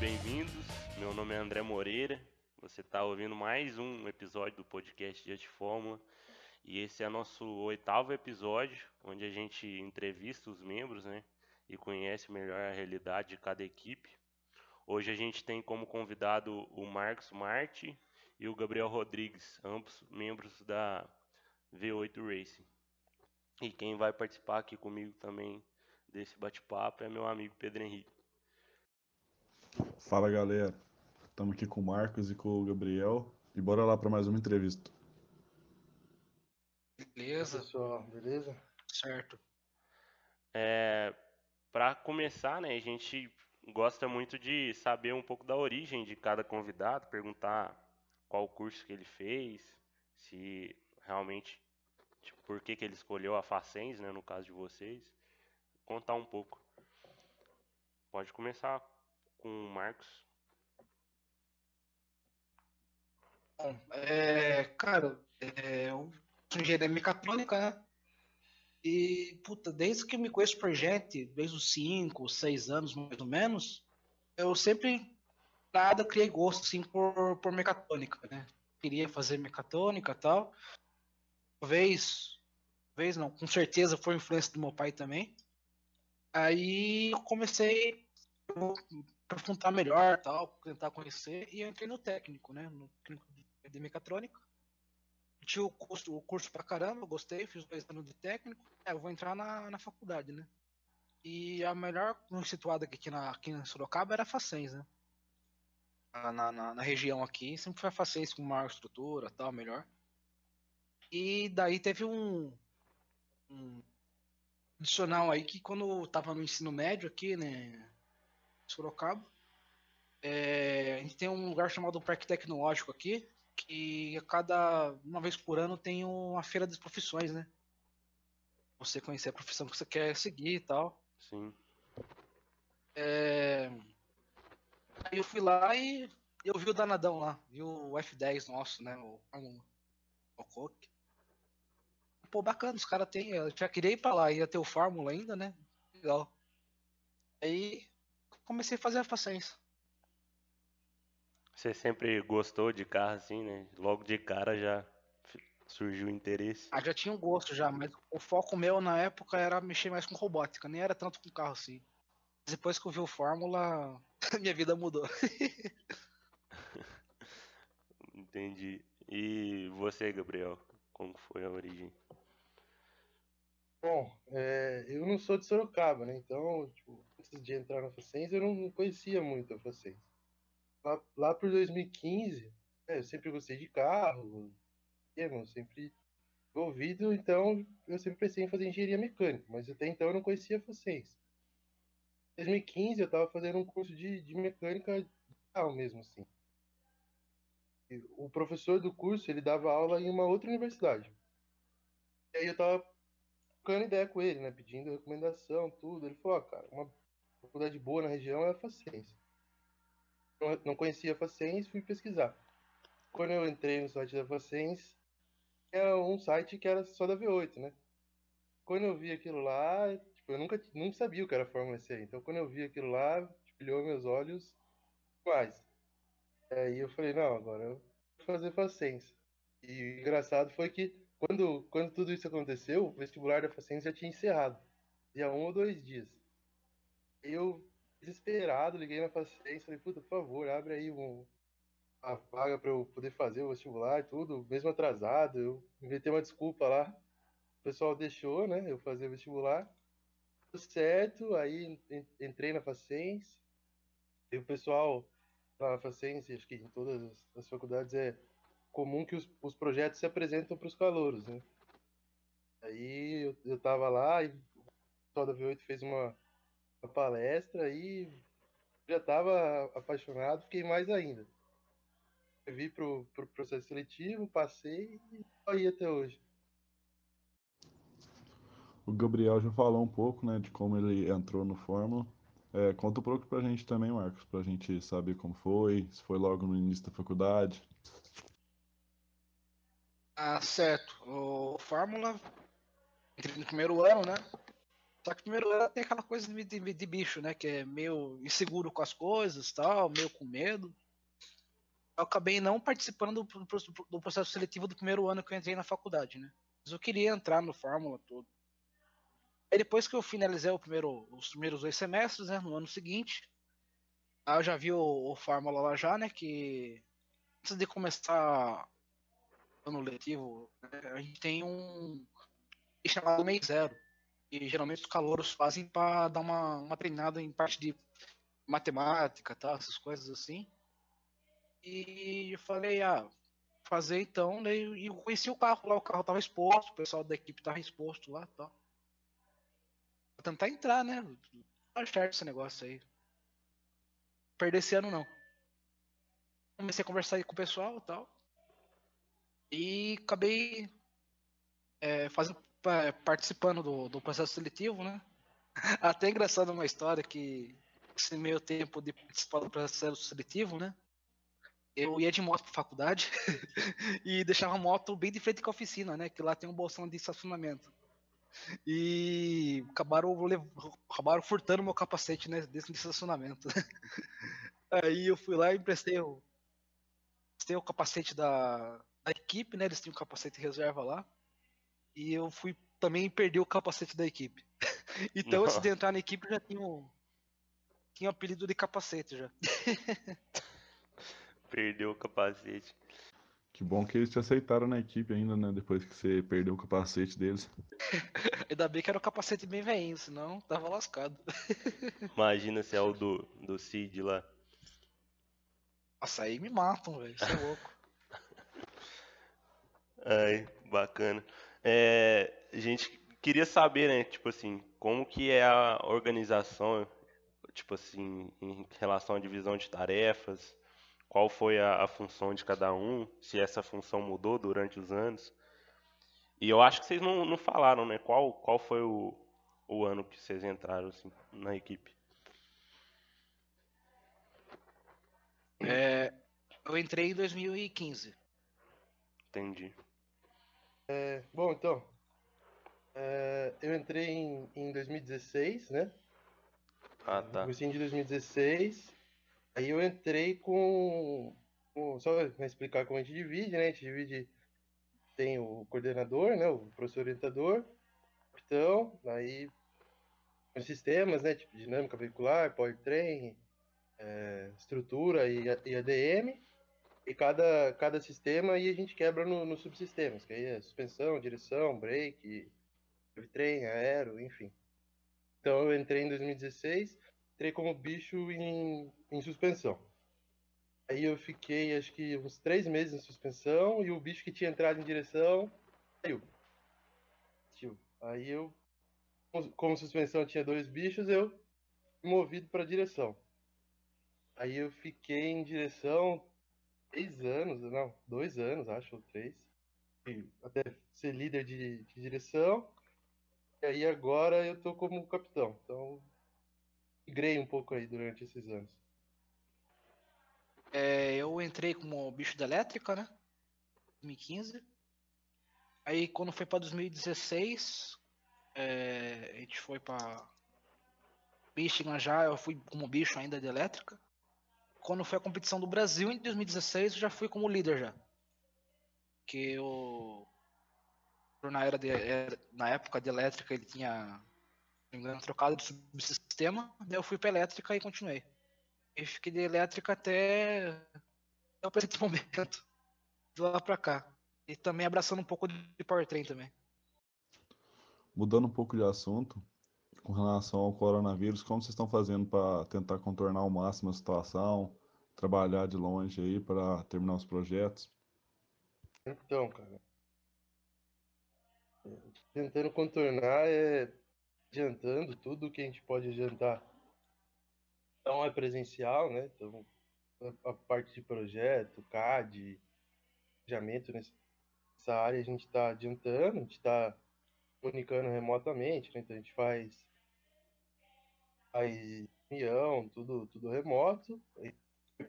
bem-vindos. Meu nome é André Moreira. Você está ouvindo mais um episódio do podcast Dia de Fórmula. E esse é nosso oitavo episódio, onde a gente entrevista os membros né, e conhece melhor a realidade de cada equipe. Hoje a gente tem como convidado o Marcos Marte e o Gabriel Rodrigues, ambos membros da V8 Racing. E quem vai participar aqui comigo também desse bate-papo é meu amigo Pedro Henrique. Fala galera, estamos aqui com o Marcos e com o Gabriel e bora lá para mais uma entrevista. Beleza. Pessoal, beleza? Certo. É, para começar, né, a gente gosta muito de saber um pouco da origem de cada convidado, perguntar qual curso que ele fez, se realmente tipo, por que, que ele escolheu a Facens, né, no caso de vocês, contar um pouco. Pode começar com o Marcos. Bom, é, cara, é, eu sou engenheiro mecatrônica, né? E, puta, desde que eu me conheço por gente, desde os 5, 6 anos mais ou menos, eu sempre, nada, criei gosto, assim, por, por mecatrônica, né? Queria fazer mecatrônica e tal. Talvez, talvez não, com certeza foi influência do meu pai também. Aí eu comecei aprofundar melhor, tal, tentar conhecer, e eu entrei no técnico, né? No técnico de mecatrônica tinha o curso, o curso pra caramba, gostei, fiz dois anos de técnico. É, eu vou entrar na, na faculdade, né? E a melhor situada aqui, na, aqui em Sorocaba era a Facens, né? Na, na, na, região aqui, sempre foi a Facens com maior estrutura tal, melhor. E daí teve um, um adicional aí que quando eu tava no ensino médio aqui, né? Sorocaba, é, a gente tem um lugar chamado Parque Tecnológico aqui, que a cada uma vez por ano tem uma feira das profissões, né? Você conhecer a profissão que você quer seguir e tal. Sim. É... Aí eu fui lá e eu vi o danadão lá, vi o F10 nosso, né? O, o Coque. Pô, bacana, os caras têm. Eu já queria ir pra lá, ia ter o Fórmula ainda, né? Legal. Aí comecei a fazer a paciência. Você sempre gostou de carro assim, né? Logo de cara já surgiu o interesse. Ah, já tinha um gosto já, mas o foco meu na época era mexer mais com robótica, nem era tanto com carro assim. Depois que eu vi o Fórmula, minha vida mudou. Entendi. E você, Gabriel, como foi a origem? Bom, é, eu não sou de Sorocaba, né? Então, tipo, antes de entrar na Facens, eu não conhecia muito a Facens lá, lá por 2015, é, eu sempre gostei de carro, eu sempre envolvido, então eu sempre pensei em fazer engenharia mecânica, mas até então eu não conhecia vocês. Em 2015 eu estava fazendo um curso de, de mecânica carro mesmo, assim. E o professor do curso, ele dava aula em uma outra universidade. E aí eu tava trocando ideia com ele, né, pedindo recomendação, tudo. Ele falou, cara, uma faculdade boa na região é a Facens não conhecia a Facens, fui pesquisar. Quando eu entrei no site da Facens, era um site que era só da V8, né? Quando eu vi aquilo lá, tipo, eu nunca, nunca sabia o que era Fórmula C. Então, quando eu vi aquilo lá, brilhou meus olhos mais. Aí eu falei, não, agora eu vou fazer Facens. E o engraçado foi que quando, quando tudo isso aconteceu, o vestibular da Facens já tinha encerrado. Dia um ou dois dias. Eu desesperado, liguei na paciência, falei, puta, por favor, abre aí um, a vaga para eu poder fazer o vestibular e tudo, mesmo atrasado, eu inventei uma desculpa lá. O pessoal deixou, né, eu fazer o vestibular. Tudo certo, aí entrei na Facens. E o pessoal lá na Facens, acho que em todas as faculdades é comum que os, os projetos se apresentam para os calouros, né? Aí eu, eu tava lá e o pessoal da V8 fez uma a palestra e já estava apaixonado, fiquei mais ainda. Eu vi pro, pro processo seletivo, passei e aí até hoje. O Gabriel já falou um pouco, né, de como ele entrou no Fórmula. É, conta um pouco pra gente também, Marcos, pra gente saber como foi, se foi logo no início da faculdade. Ah, certo. O Fórmula, entrei no primeiro ano, né? Só que primeiro ano tem aquela coisa de, de, de, bicho, né? Que é meio inseguro com as coisas tal, meio com medo. Eu acabei não participando do, do, do, processo seletivo do primeiro ano que eu entrei na faculdade, né? Mas eu queria entrar no Fórmula todo. Aí depois que eu finalizei primeiro, os primeiros dois semestres, né? No ano seguinte, aí eu já vi o, o Fórmula lá já, né? Que antes de começar o ano letivo, né, a gente tem um chamado mês zero e geralmente os calouros fazem para dar uma, uma treinada em parte de matemática, tá, essas coisas assim. E eu falei, ah, fazer então, né, e eu conheci o carro lá, o carro tava exposto, o pessoal da equipe tava exposto lá, tal. Vou tentar entrar, né? Tá certo esse negócio aí. Perder esse ano não. Comecei a conversar aí com o pessoal e tal. E acabei é, fazendo participando do, do processo seletivo, né? Até engraçado uma história que esse meio tempo de participar do processo seletivo, né? Eu ia de moto pra faculdade e deixava a moto bem de frente com a oficina, né? Que lá tem um bolsão de estacionamento. E acabaram, acabaram furtando meu capacete né, desse estacionamento. Aí eu fui lá e emprestei o, emprestei o capacete da, da equipe, né? Eles tinham um capacete reserva lá. E eu fui também perder o capacete da equipe. então, antes de entrar na equipe, já tinha um, tinha um apelido de capacete já. Perdeu o capacete. Que bom que eles te aceitaram na equipe ainda, né? Depois que você perdeu o capacete deles. ainda bem que era o capacete bem velhinho, senão tava lascado. Imagina se é o do, do Cid lá. Nossa, aí me matam, velho. Isso é louco. Ai, bacana. É, a gente queria saber, né, tipo assim, como que é a organização, tipo assim, em relação à divisão de tarefas, qual foi a, a função de cada um, se essa função mudou durante os anos. E eu acho que vocês não, não falaram, né, qual, qual foi o, o ano que vocês entraram assim, na equipe. É, eu entrei em 2015. Entendi. É, bom, então. É, eu entrei em, em 2016, né? Ah, tá. No de 2016. Aí eu entrei com, com. Só para explicar como a gente divide, né? A gente divide. Tem o coordenador, né? O professor orientador, então, aí os sistemas, né? Tipo dinâmica veicular, powertrain, é, estrutura e, e ADM e cada, cada sistema e a gente quebra nos no subsistemas, que aí é suspensão, direção, brake, trem, aero, enfim. Então eu entrei em 2016, entrei como bicho em, em suspensão. Aí eu fiquei acho que uns três meses em suspensão e o bicho que tinha entrado em direção saiu. Aí eu, como suspensão tinha dois bichos, eu movido para direção. Aí eu fiquei em direção três anos, não, dois anos, acho, ou três. Até ser líder de, de direção. E aí agora eu tô como capitão. Então, migrei um pouco aí durante esses anos. É, eu entrei como bicho da elétrica, né? 2015. Aí quando foi para 2016, é, a gente foi para Michigan já, eu fui como bicho ainda de elétrica quando foi a competição do Brasil em 2016, eu já fui como líder já. Que o na era de, na época de elétrica ele tinha me engano, trocado de subsistema, daí eu fui para elétrica e continuei. E fiquei de elétrica até o presente momento, de lá para cá. E também abraçando um pouco de powertrain também. Mudando um pouco de assunto, com relação ao coronavírus, como vocês estão fazendo para tentar contornar ao máximo a situação, trabalhar de longe aí para terminar os projetos? Então, cara, tentando contornar é adiantando tudo que a gente pode adiantar. Então é presencial, né? Então a parte de projeto, CAD, planejamento nessa área a gente está adiantando, a gente está comunicando remotamente, né? Então a gente faz faz reunião, tudo, tudo remoto.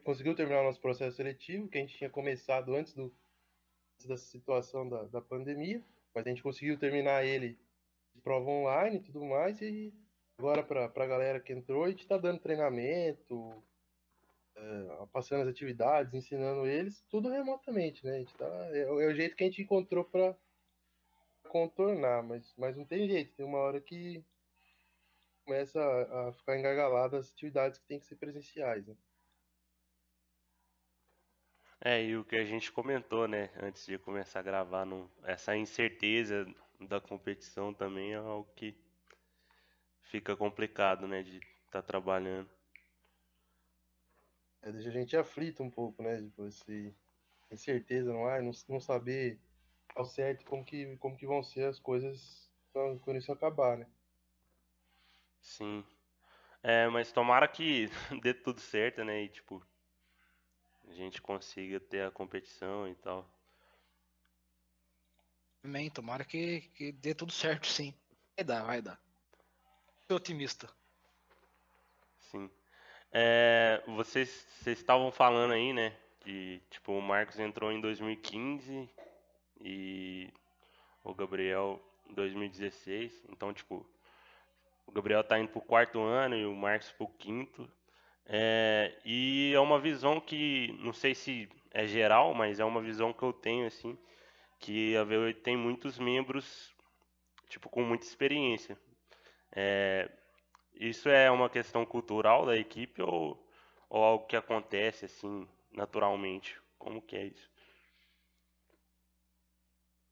Conseguiu terminar o nosso processo seletivo, que a gente tinha começado antes, do, antes da situação da, da pandemia, mas a gente conseguiu terminar ele prova online e tudo mais, e agora para a galera que entrou, a gente está dando treinamento, é, passando as atividades, ensinando eles, tudo remotamente, né? A gente tá, é, é o jeito que a gente encontrou para contornar, mas, mas não tem jeito, tem uma hora que começa a, a ficar engargalado as atividades que tem que ser presenciais, né? É, e o que a gente comentou, né, antes de começar a gravar, essa incerteza da competição também é algo que fica complicado, né, de estar tá trabalhando. É, deixa a gente aflito um pouco, né, tipo, esse incerteza no ar, não, não saber ao certo como que, como que vão ser as coisas quando isso acabar, né. Sim. É, mas tomara que dê tudo certo, né, e tipo, a gente consiga ter a competição e tal. Amém, tomara que, que dê tudo certo, sim. Vai dar, vai dar. Sou otimista. Sim. É, vocês, vocês estavam falando aí, né? Que tipo, o Marcos entrou em 2015 e o Gabriel em 2016. Então, tipo, o Gabriel tá indo pro quarto ano e o Marcos pro quinto. É, e é uma visão que, não sei se é geral, mas é uma visão que eu tenho, assim, que a VO tem muitos membros, tipo, com muita experiência. É, isso é uma questão cultural da equipe ou, ou algo que acontece, assim, naturalmente? Como que é isso?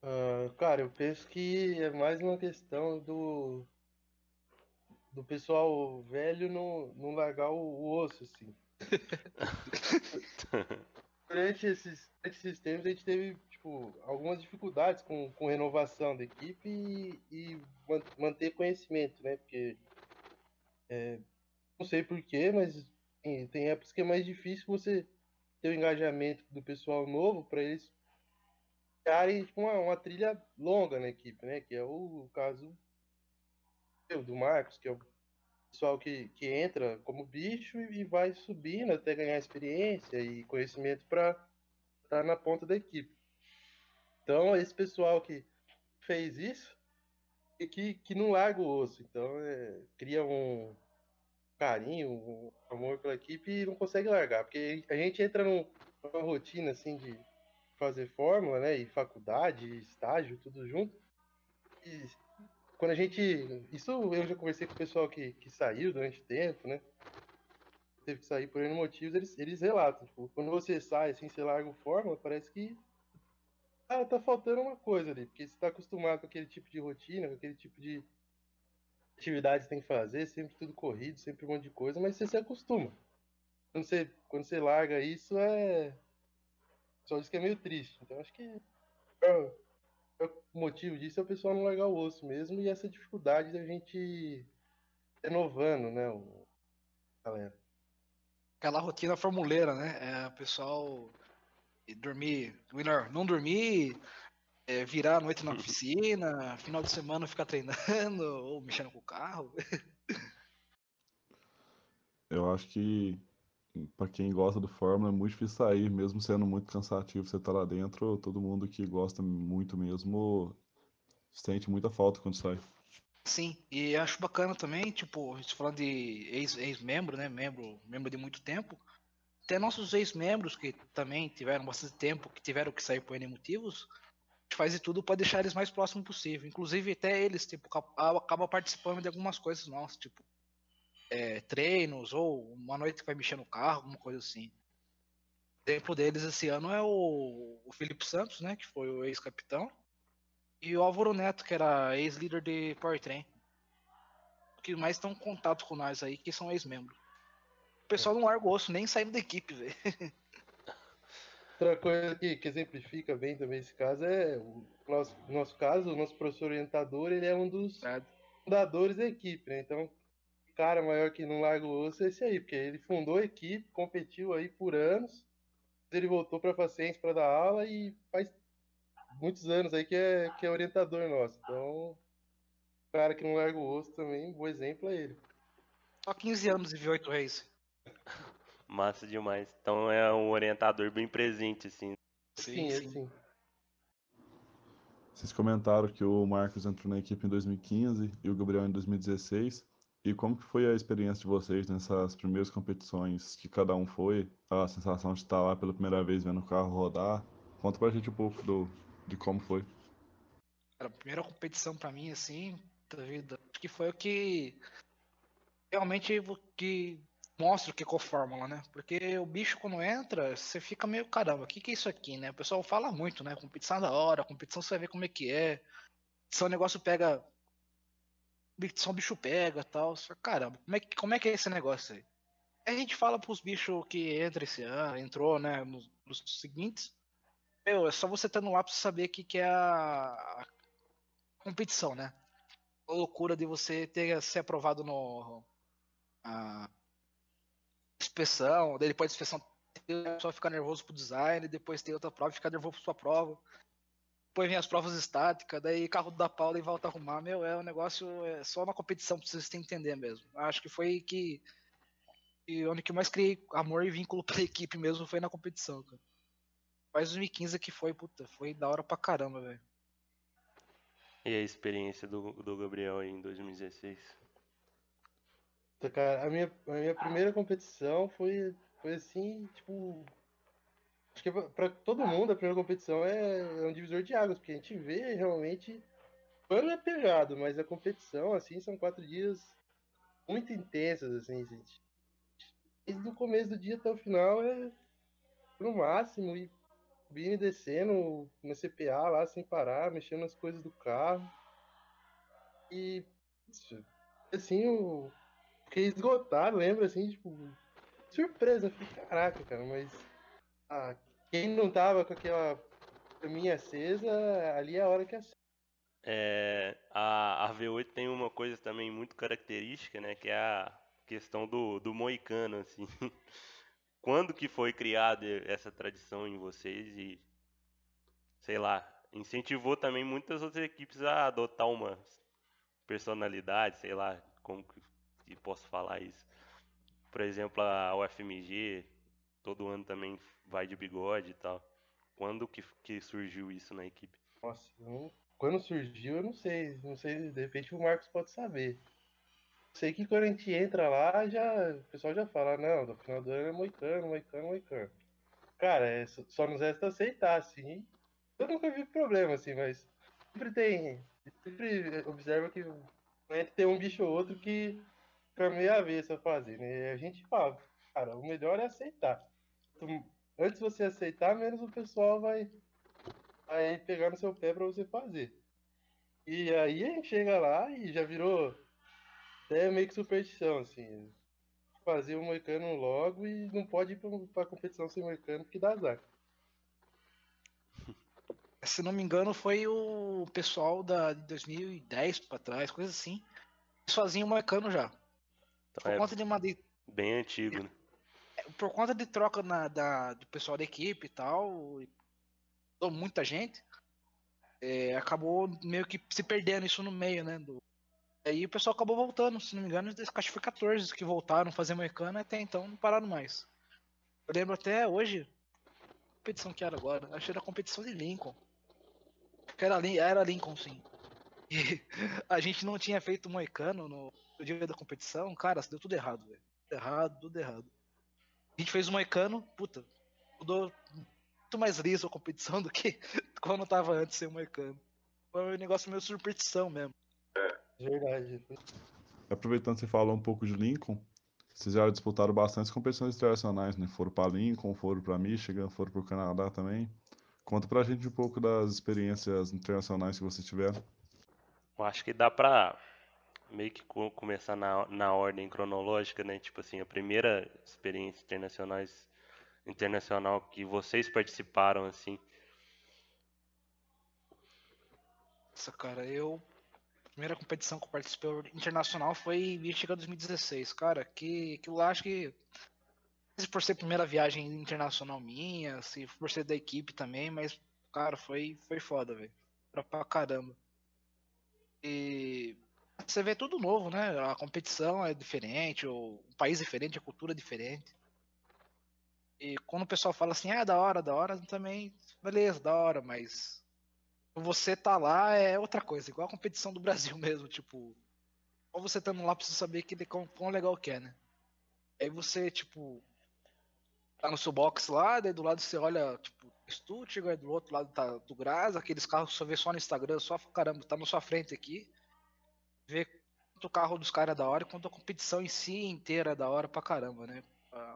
Uh, cara, eu penso que é mais uma questão do do pessoal velho não, não largar o, o osso, assim. durante, esses, durante esses tempos a gente teve tipo, algumas dificuldades com, com renovação da equipe e, e manter conhecimento, né? Porque é, não sei porquê, mas tem, tem épocas que é mais difícil você ter o engajamento do pessoal novo para eles criarem tipo, uma, uma trilha longa na equipe, né? Que é o, o caso do Marcos, que é o pessoal que, que entra como bicho e vai subindo até ganhar experiência e conhecimento para estar na ponta da equipe. Então, esse pessoal que fez isso e que, que não larga o osso. Então, é, cria um carinho, um amor pela equipe e não consegue largar. Porque a gente entra num, numa rotina assim de fazer fórmula, né? E faculdade, estágio, tudo junto. E quando a gente. Isso eu já conversei com o pessoal que, que saiu durante tempo, né? Teve que sair por N motivos, eles, eles relatam. Tipo, quando você sai assim, você larga o fórmula, parece que. Ah, tá faltando uma coisa ali, porque você tá acostumado com aquele tipo de rotina, com aquele tipo de atividade que tem que fazer, sempre tudo corrido, sempre um monte de coisa, mas você se acostuma. Quando você, quando você larga isso, é. Só isso que é meio triste. Então acho que o motivo disso é o pessoal não largar o osso mesmo e essa dificuldade da gente renovando, né, o galera. Aquela rotina formuleira, né? É o pessoal dormir, não dormir, é, virar a noite na oficina, final de semana ficar treinando ou mexendo com o carro. Eu acho que para quem gosta do Fórmula é muito difícil sair, mesmo sendo muito cansativo você tá lá dentro, todo mundo que gosta muito mesmo sente muita falta quando sai. Sim, e acho bacana também, tipo, falando de ex-membro, né, membro, membro de muito tempo, até nossos ex-membros que também tiveram bastante tempo, que tiveram que sair por N motivos, a gente faz de tudo para deixar eles mais próximos possível. Inclusive até eles, tipo, acaba participando de algumas coisas nossas, tipo, é, treinos ou uma noite que vai mexer no carro, alguma coisa assim. O exemplo deles esse ano é o, o Felipe Santos, né, que foi o ex-capitão, e o Álvaro Neto, que era ex-líder de Powertrain. Que mais estão em contato com nós aí, que são ex-membros. O pessoal não larga o osso, nem saindo da equipe, velho. Outra coisa que, que, exemplifica bem também esse caso é o nosso, nosso caso, o nosso professor orientador, ele é um dos fundadores da equipe, né? Então, cara maior que não larga o osso é esse aí, porque ele fundou a equipe, competiu aí por anos, ele voltou para a Facens para dar aula e faz muitos anos aí que é, que é orientador nosso. Então, cara que não larga o osso também, um bom exemplo é ele. Só 15 anos e v 8 Race. Massa demais. Então é um orientador bem presente, assim. Sim, sim. sim. Vocês comentaram que o Marcos entrou na equipe em 2015 e o Gabriel em 2016. E como que foi a experiência de vocês nessas primeiras competições que cada um foi? A sensação de estar lá pela primeira vez vendo o carro rodar? Conta pra gente um pouco do, de como foi. Cara, a primeira competição pra mim, assim, da vida, acho que foi o que realmente que mostra o que é a fórmula, né? Porque o bicho quando entra, você fica meio, caramba, o que, que é isso aqui, né? O pessoal fala muito, né? Competição é da hora, competição você vai ver como é que é. Se o negócio pega só bicho pega tal. Caramba, como é, que, como é que é esse negócio aí? a gente fala pros bichos que entra esse ano, entrou, né, nos, nos seguintes. Meu, é só você estar no lá pra saber o que, que é a, a, competição, né? A loucura de você ter ser aprovado no. A inspeção, depois da inspeção só ficar nervoso pro design, depois tem outra prova, ficar nervoso pra sua prova depois vem as provas estáticas, daí carro da Paula e volta a arrumar. Meu, é um negócio é só na competição pra vocês entender mesmo. Acho que foi que, que onde que eu mais criei amor e vínculo pra equipe mesmo foi na competição, cara. Faz 2015 que foi, puta, foi da hora pra caramba, velho. E a experiência do, do Gabriel aí em 2016? Cara, a minha, a minha primeira competição foi, foi assim, tipo, Acho que para todo mundo a primeira competição é, é, um divisor de águas, porque a gente vê realmente. O ano é pegado, mas a competição, assim, são quatro dias muito intensas, assim, gente. Desde o começo do dia até o final é no máximo, e vindo descendo no CPA lá sem parar, mexendo nas coisas do carro. E assim, eu fiquei esgotado, lembro assim, tipo, surpresa, falei, caraca, cara, mas ah, quem não tava com aquela caminha acesa, ali é a hora que acende. É, a, a V8 tem uma coisa também muito característica, né? Que é a questão do, do moicano, assim. Quando que foi criada essa tradição em vocês e, sei lá, incentivou também muitas outras equipes a adotar uma personalidade, sei lá, como que posso falar isso. Por exemplo, a UFMG, todo ano também vai de bigode e tal. Quando que, que surgiu isso na equipe? Nossa, quando surgiu, eu não sei. Não sei, de repente o Marcos pode saber. Sei que quando a gente entra lá, já, o pessoal já fala, não, no final do ano é moicano, moicano, moicano. Cara, é, só nos resta aceitar, assim. Eu nunca vi problema, assim, mas sempre tem. Sempre observa que tem um bicho ou outro que fica meio avessa a fazer, né? A gente fala, cara, o melhor é aceitar antes você aceitar, menos o pessoal vai, vai pegar no seu pé para você fazer. E aí a gente chega lá e já virou até meio que superstição, assim. Fazer o moicano logo e não pode ir pra, pra competição sem moicano porque dá azar. Se não me engano, foi o pessoal da, de 2010 para trás, coisa assim. Sozinho moicano já. Então Por é conta de uma. Bem antigo, né? Por conta de troca na, da, do pessoal da equipe e tal, muita gente, é, acabou meio que se perdendo isso no meio, né? Do... Aí o pessoal acabou voltando, se não me engano, acho que foi 14 que voltaram fazer moicano até então não pararam mais. Eu lembro até hoje, competição que era agora, acho que era a competição de Lincoln. Era, era Lincoln, sim. E a gente não tinha feito moicano no, dia da competição, cara, deu tudo errado, velho. Errado, tudo errado. A gente fez um Moicano, puta, mudou muito mais liso a competição do que quando tava antes sem o Moicano. Foi um negócio meio superstição mesmo. É, verdade. Aproveitando que você falou um pouco de Lincoln, vocês já disputaram bastante competições internacionais, né? Foram para Lincoln, foram para Michigan, foram para o Canadá também. Conta pra gente um pouco das experiências internacionais que vocês tiveram. Eu acho que dá pra meio que começar na, na ordem cronológica, né? Tipo assim, a primeira experiência internacionais, internacional que vocês participaram, assim. Nossa, cara, eu. A primeira competição que eu participei internacional foi Michigan 2016, cara. Que, que lá acho que. Se por ser primeira viagem internacional minha, se por ser da equipe também, mas, cara, foi, foi foda, velho. Pra, pra caramba. E você vê tudo novo, né? A competição é diferente, o país é diferente, a cultura é diferente. E quando o pessoal fala assim, ah, da hora, da hora, também, beleza, da hora, mas você tá lá é outra coisa, igual a competição do Brasil mesmo, tipo, ou você estando lá você saber que quão, quão legal que é, né? Aí você, tipo, tá no seu box lá, daí do lado você olha, tipo, Stuttgart, do outro lado tá do Graz, aqueles carros que você vê só no Instagram, só caramba, tá na sua frente aqui. Vê quanto o carro dos caras é da hora, quanto a competição em si inteira é da hora pra caramba, né?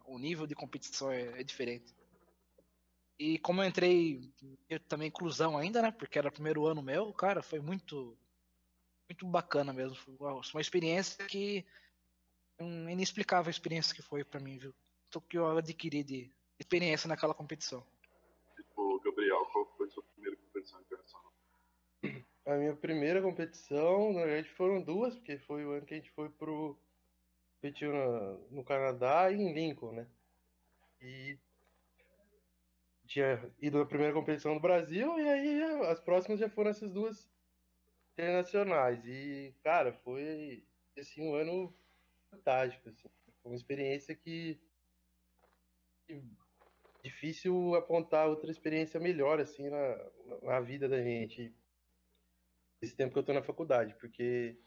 O nível de competição é, é diferente. E como eu entrei eu também inclusão ainda, né? Porque era o primeiro ano meu, cara, foi muito muito bacana mesmo. Foi uma experiência que uma inexplicável experiência que foi para mim, viu? O que eu adquiri de experiência naquela competição. Tipo, Gabriel, qual foi a sua primeira competição internacional? A minha primeira competição, na verdade, foram duas, porque foi o ano que a gente foi pro competiu no Canadá e em Lincoln, né? E tinha ido na primeira competição do Brasil e aí as próximas já foram essas duas internacionais. E, cara, foi assim, um ano fantástico. Assim. Foi uma experiência que, que difícil apontar outra experiência melhor assim na, na vida da gente esse tempo que eu tô na faculdade, porque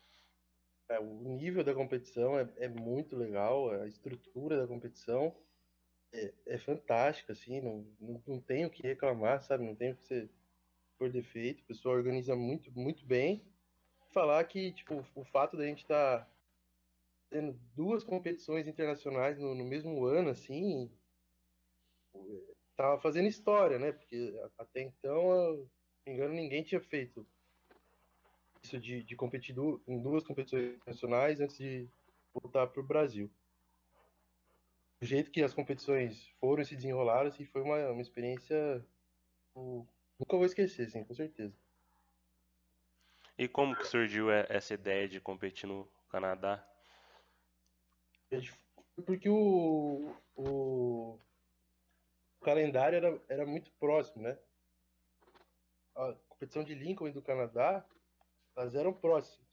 é, o nível da competição é, é muito legal, a estrutura da competição é, é fantástica, assim, não, não, não tenho o que reclamar, sabe? Não tenho o que ser por defeito, o pessoal organiza muito, muito bem. Falar que, tipo, o fato da gente estar tá tendo duas competições internacionais no, no mesmo ano, assim, tava fazendo história, né? Porque até então, eu, me engano, ninguém tinha feito isso de, de competir em duas competições internacionais antes de voltar para o Brasil o jeito que as competições foram e se desenrolaram, assim, foi uma, uma experiência eu, nunca vou esquecer, assim, com certeza. E como que surgiu essa ideia de competir no Canadá? Porque o, o, o calendário era, era muito próximo, né? A competição de Lincoln e do Canadá, elas eram próximas.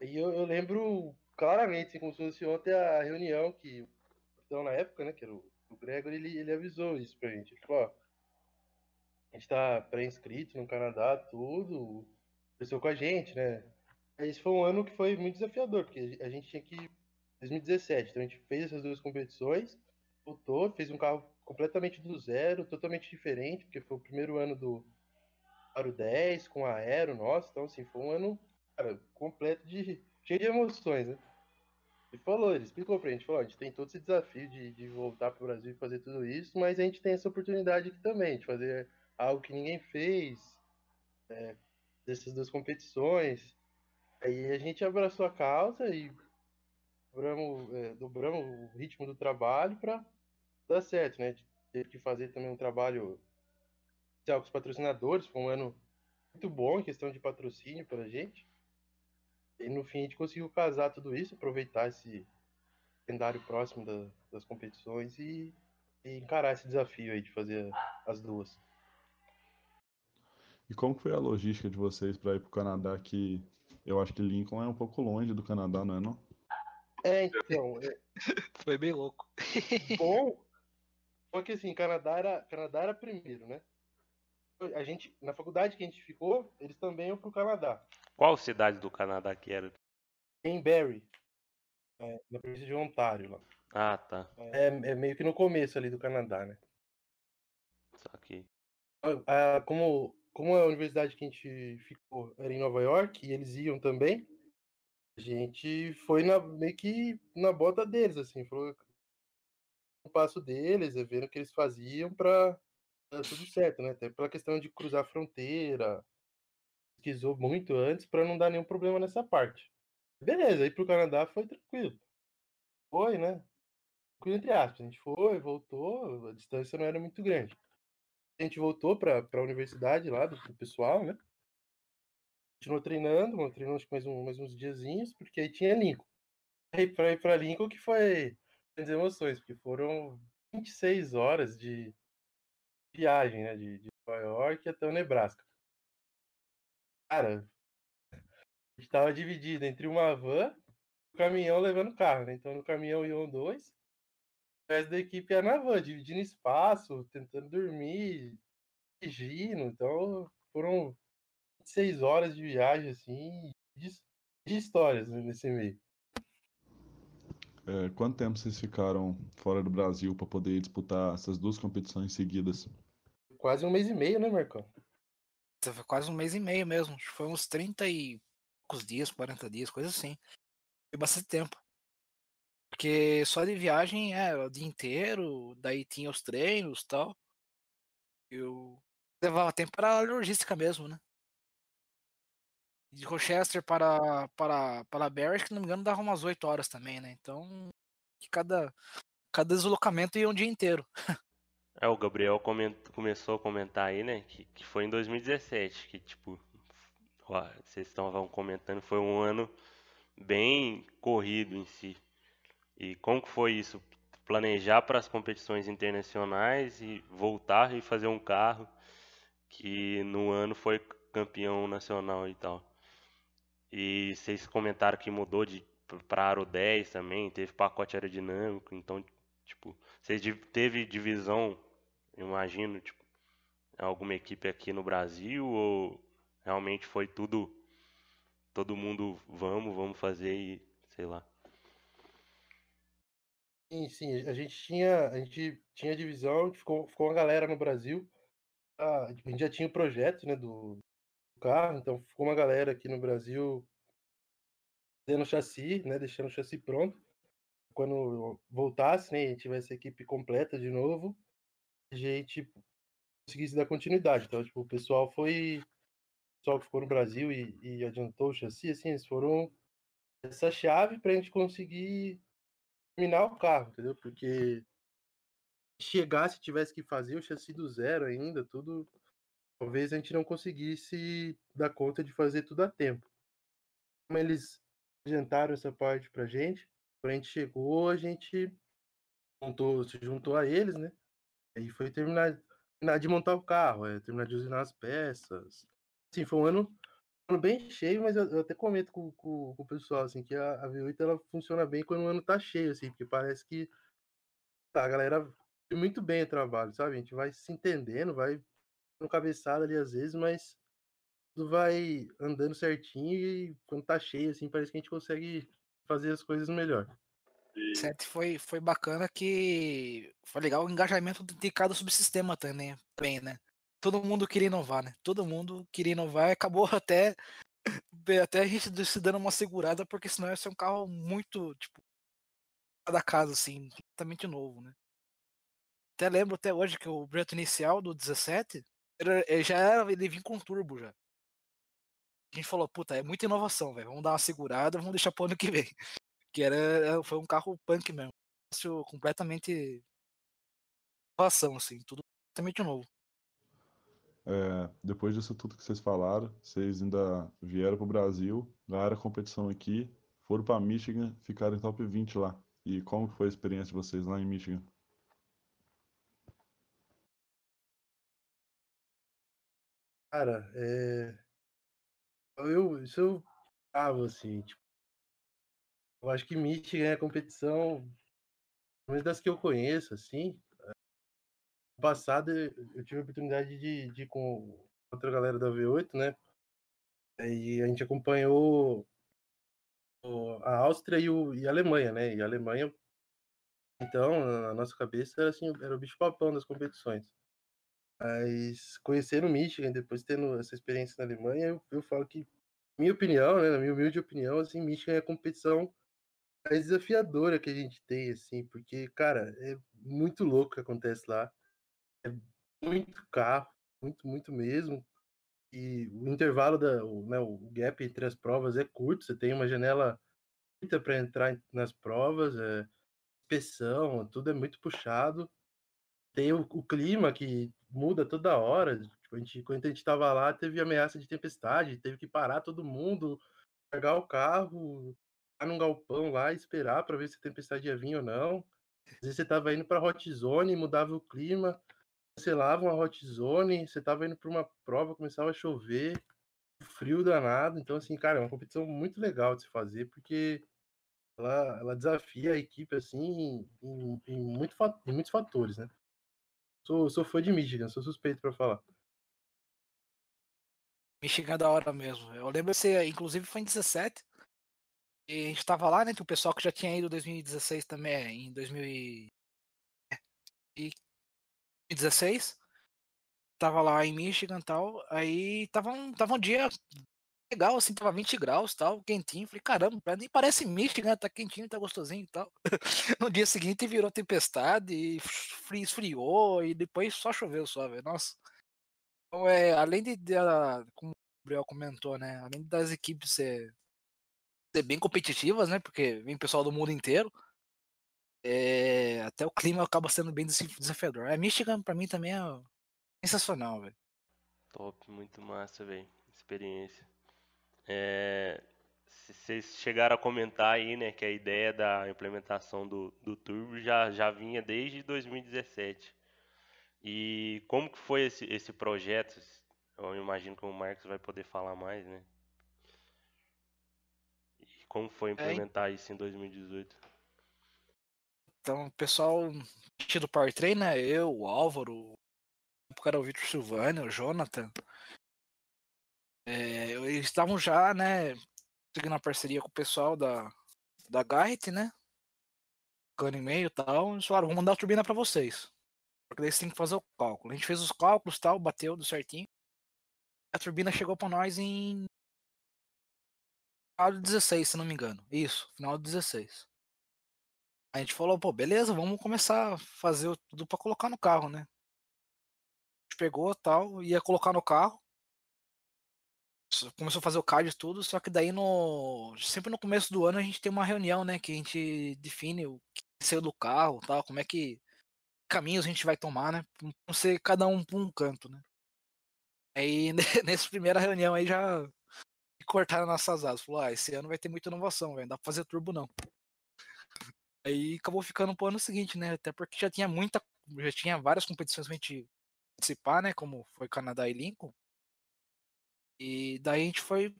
E eu, eu lembro claramente, como se fosse ontem a reunião que capitão na época, né, que era o, o ele, ele avisou isso pra gente. Ele falou, ó, a gente tá pré-inscrito no Canadá, tudo, pessoal com a gente, né? Esse foi um ano que foi muito desafiador, porque a gente tinha que 2017, então a gente fez essas duas competições, voltou, fez um carro completamente do zero, totalmente diferente, porque foi o primeiro ano do Aro 10 com a Aero, nossa, então assim, foi um ano, cara, completo de cheio de emoções, né? Ele falou, ele explicou pra gente, falou, a gente tem todo esse desafio de, de voltar pro Brasil e fazer tudo isso, mas a gente tem essa oportunidade aqui também, de fazer algo que ninguém fez, é, dessas duas competições. Aí a gente abraçou a causa e dobramos, é, dobramos o ritmo do trabalho para dar certo, né? Teve que fazer também um trabalho com os patrocinadores, foi um ano muito bom em questão de patrocínio para a gente. E no fim a gente conseguiu casar tudo isso, aproveitar esse calendário próximo da, das competições e, e, encarar esse desafio aí de fazer as duas. E como foi a logística de vocês para ir para o Canadá? Que eu acho que Lincoln é um pouco longe do Canadá, não é não? É, então. É... Foi bem louco. Bom, porque assim, Canadá era, Canadá era primeiro, né? A gente, na faculdade que a gente ficou, eles também iam pro Canadá. Qual cidade do Canadá que era? Em Barrie, é, na província de Ontário. Lá. Ah, tá. É, é, meio que no começo ali do Canadá, né? Aqui. Ah, como, como a universidade que a gente ficou era em Nova York e eles iam também, a gente foi na, meio que na bota deles, assim, falou o passo deles, é vendo o que eles faziam para tudo certo, né? Até pela questão de cruzar a fronteira, pesquisou muito antes para não dar nenhum problema nessa parte. Beleza, aí pro Canadá foi tranquilo. Foi, né? Tranquilo entre aspas. A gente foi, voltou, a distância não era muito grande. A gente voltou para a universidade lá do, do, pessoal, né? Continuou treinando, treinando acho que mais, um, mais uns diazinhos, porque aí tinha Lincoln. Aí para ir para Lincoln que foi grandes emoções, porque foram 26 horas de viagem, né? De, de Nova York até o Nebraska. Cara, a gente tava dividido entre uma van e o caminhão levando carro, né? Então no caminhão iam dois, o resto da equipe ia na van, dividindo espaço, tentando dormir, dirigindo. Então foram 26 horas de viagem, assim, de, de histórias né, nesse meio. É, quanto tempo vocês ficaram fora do Brasil para poder disputar essas duas competições seguidas? Quase um mês e meio, né, Marcão? Foi quase um mês e meio mesmo. Foi uns 30 e poucos dias, 40 dias, coisa assim. Foi bastante tempo. Porque só de viagem é o dia inteiro, daí tinha os treinos e tal. Eu levava tempo para logística mesmo, né? De Rochester para, para, para Barry, que não me engano, dava umas 8 horas também, né? Então, cada, cada deslocamento ia um dia inteiro. É, o Gabriel começou a comentar aí, né, que, que foi em 2017, que tipo, ó, vocês estavam comentando, foi um ano bem corrido em si. E como que foi isso? Planejar para as competições internacionais e voltar e fazer um carro que no ano foi campeão nacional e tal. E vocês comentaram que mudou de para Aro 10 também, teve pacote aerodinâmico, então, tipo, vocês teve divisão, imagino, tipo, alguma equipe aqui no Brasil ou realmente foi tudo todo mundo vamos, vamos fazer e sei lá. Sim, sim, a gente tinha, a gente tinha divisão, ficou, ficou uma galera no Brasil. A, a gente já tinha o projeto, né, do, do carro, então ficou uma galera aqui no Brasil fazendo chassi, né, deixando o chassi pronto. Quando voltasse, né, e tivesse a equipe completa de novo, gente conseguisse dar continuidade. Então, tipo, o pessoal foi, o pessoal que ficou no Brasil e, e adiantou o chassi, assim, eles foram essa chave para a gente conseguir terminar o carro, entendeu? Porque chegar, se tivesse que fazer o chassi do zero ainda, tudo, talvez a gente não conseguisse dar conta de fazer tudo a tempo. Como eles adiantaram essa parte pra gente. Quando a gente chegou, a gente montou, se juntou a eles, né? Aí foi terminar, terminar de montar o carro, é, terminar de usinar as peças. Assim, foi um ano, um ano bem cheio, mas eu, eu até comento com, com, com, o pessoal, assim, que a, a, V8 ela funciona bem quando o ano tá cheio, assim, porque parece que tá, a galera muito bem o trabalho, sabe? A gente vai se entendendo, vai no cabeçada ali às vezes, mas tudo vai andando certinho e quando tá cheio, assim, parece que a gente consegue fazer as coisas melhor. Certo, foi, foi bacana que foi legal o engajamento de cada subsistema também, também, né? Todo mundo queria inovar, né? Todo mundo queria inovar e acabou até, até a gente se dando uma segurada, porque senão ia ser um carro muito, tipo, da casa, assim, completamente novo, né? Até lembro até hoje que o projeto inicial do 17 era, já era, ele vinha com turbo já a gente falou, puta, é muita inovação, velho. Vamos dar uma segurada, vamos deixar pro ano que vem. Que era, foi um carro punk mesmo. Completamente inovação, assim, tudo completamente novo. É, depois disso tudo que vocês falaram, vocês ainda vieram pro Brasil, ganharam a competição aqui, foram para Michigan, ficaram em top 20 lá. E como foi a experiência de vocês lá em Michigan? Cara, é eu, isso eu tava assim, tipo, eu acho que Michigan é a competição, menos das que eu conheço, assim. No passado eu tive a oportunidade de, de ir com outra galera da V8, né? E a gente acompanhou a Áustria e, o, e a Alemanha, né? E a Alemanha, então, na nossa cabeça, era, assim, era o bicho-papão das competições. Mas conhecendo Michigan, depois tendo essa experiência na Alemanha, eu, eu falo que, minha opinião, né, na minha humilde opinião, assim, Michigan é a competição mais desafiadora que a gente tem, assim, porque, cara, é muito louco o que acontece lá. É muito carro, muito, muito mesmo. E o intervalo, da, o, né, o gap entre as provas é curto, você tem uma janela curta para entrar nas provas, é, inspeção, tudo é muito puxado. Tem o, o clima que muda toda hora. Tipo, a gente, quando a gente estava lá, teve ameaça de tempestade, teve que parar todo mundo, pegar o carro, num galpão lá esperar para ver se a tempestade ia vir ou não. Às vezes você estava indo para hot zone, mudava o clima, cancelava uma hot zone, você estava indo para uma prova, começava a chover, frio danado. Então, assim, cara, é uma competição muito legal de se fazer, porque ela, ela desafia a equipe, assim, em, em, muito, em muitos fatores, né? Sou, sou fã de Michigan, sou suspeito para falar. Michigan é da hora mesmo. Eu lembro que, inclusive, foi em 17. E a gente tava lá, né? Tem o pessoal que já tinha ido em 2016 também, em 2016. Tava lá em Michigan e tal. Aí tava um, tava um dia legal, assim, tava 20 graus tal, quentinho. Falei, caramba, nem parece Michigan, tá quentinho, tá gostosinho e tal. no dia seguinte virou tempestade, e esfriou, e depois só choveu só, velho. Nossa. Então, é, além de, de, como o Gabriel comentou, né? Além das equipes ser, ser bem competitivas, né? Porque vem pessoal do mundo inteiro. É, até o clima acaba sendo bem desafiador. A Michigan, pra mim, também é sensacional, velho. Top, muito massa, velho. Experiência. É, vocês chegaram a comentar aí, né, que a ideia da implementação do, do Turbo já, já vinha desde 2017. E como que foi esse, esse projeto? Eu imagino que o Marcos vai poder falar mais, né? Como foi é, implementar é, isso em 2018? Então, o pessoal do Powertrain, né? Eu, o Álvaro, o era o Victor Silvani, o Jonathan, é, eles estavam já, né, seguindo a parceria com o pessoal da, da Garrett, né? Ficando e-mail e tal. Eles falaram, vou mandar a turbina para vocês. Porque daí você tem que fazer o cálculo. A gente fez os cálculos tal, bateu do certinho. A turbina chegou para nós em final de 16, se não me engano. Isso, final de 16. A gente falou, pô, beleza, vamos começar a fazer tudo para colocar no carro, né? A gente pegou tal, ia colocar no carro começou a fazer o card e tudo, só que daí no sempre no começo do ano a gente tem uma reunião, né, que a gente define o que saiu do carro, tal, como é que caminhos a gente vai tomar, né, não ser cada um por um canto, né. Aí nessa primeira reunião aí já cortaram nossas asas, falou, ah, esse ano vai ter muita inovação, velho, não dá pra fazer turbo não. Aí acabou ficando pro ano seguinte, né, até porque já tinha muita, já tinha várias competições pra gente participar, né, como foi Canadá e Lincoln, e daí a gente foi,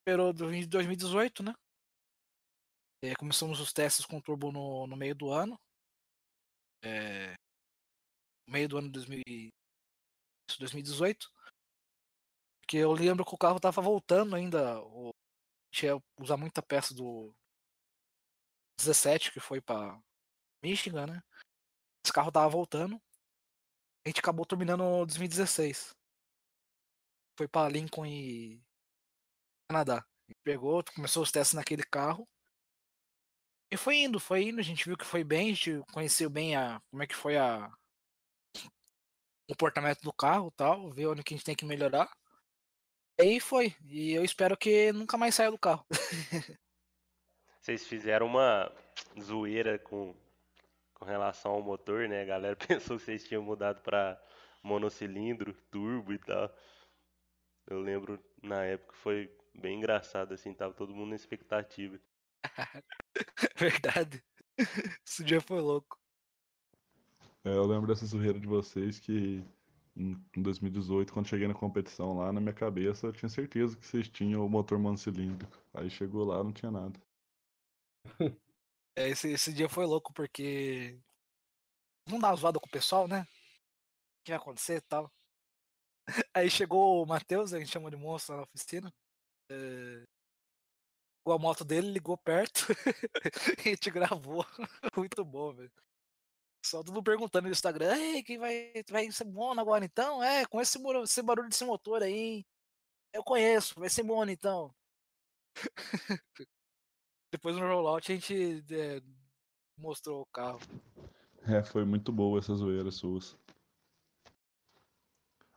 esperou em 2018, né? É, começamos os testes com turbo no, no meio do ano. É, meio do ano de 2018. Porque eu lembro que o carro tava voltando ainda. O, a gente ia usar muita peça do 17 que foi para Michigan, né? Esse carro tava voltando. A gente acabou terminando 2016 foi para Lincoln e Canadá. E pegou, começou os testes naquele carro. E foi indo, foi indo, a gente viu que foi bem, a gente conheceu bem a como é que foi a o comportamento do carro, tal, ver onde que a gente tem que melhorar. E aí foi. E eu espero que nunca mais saia do carro. Vocês fizeram uma zoeira com, com relação ao motor, né? A galera pensou que vocês tinham mudado para monocilindro, turbo e tal. Eu lembro na época foi bem engraçado, assim, tava todo mundo na expectativa. Verdade. Esse dia foi louco. É, eu lembro dessa zoeira de vocês que em 2018, quando cheguei na competição lá, na minha cabeça eu tinha certeza que vocês tinham o motor monocilíndrico. Aí chegou lá, não tinha nada. É, esse, esse dia foi louco porque não dá zoada com o pessoal, né? O que ia acontecer e tal. Aí chegou o Matheus, a gente chamou de monstro na oficina. É... a moto dele, ligou perto e a gente gravou. Muito bom, velho. Só tudo perguntando no Instagram, Ei, quem vai, vai ser bom agora então? É, com esse, esse barulho desse motor aí. Eu conheço, vai ser bom então. Depois no rollout a gente é, mostrou o carro. É, foi muito boa essa zoeira suas.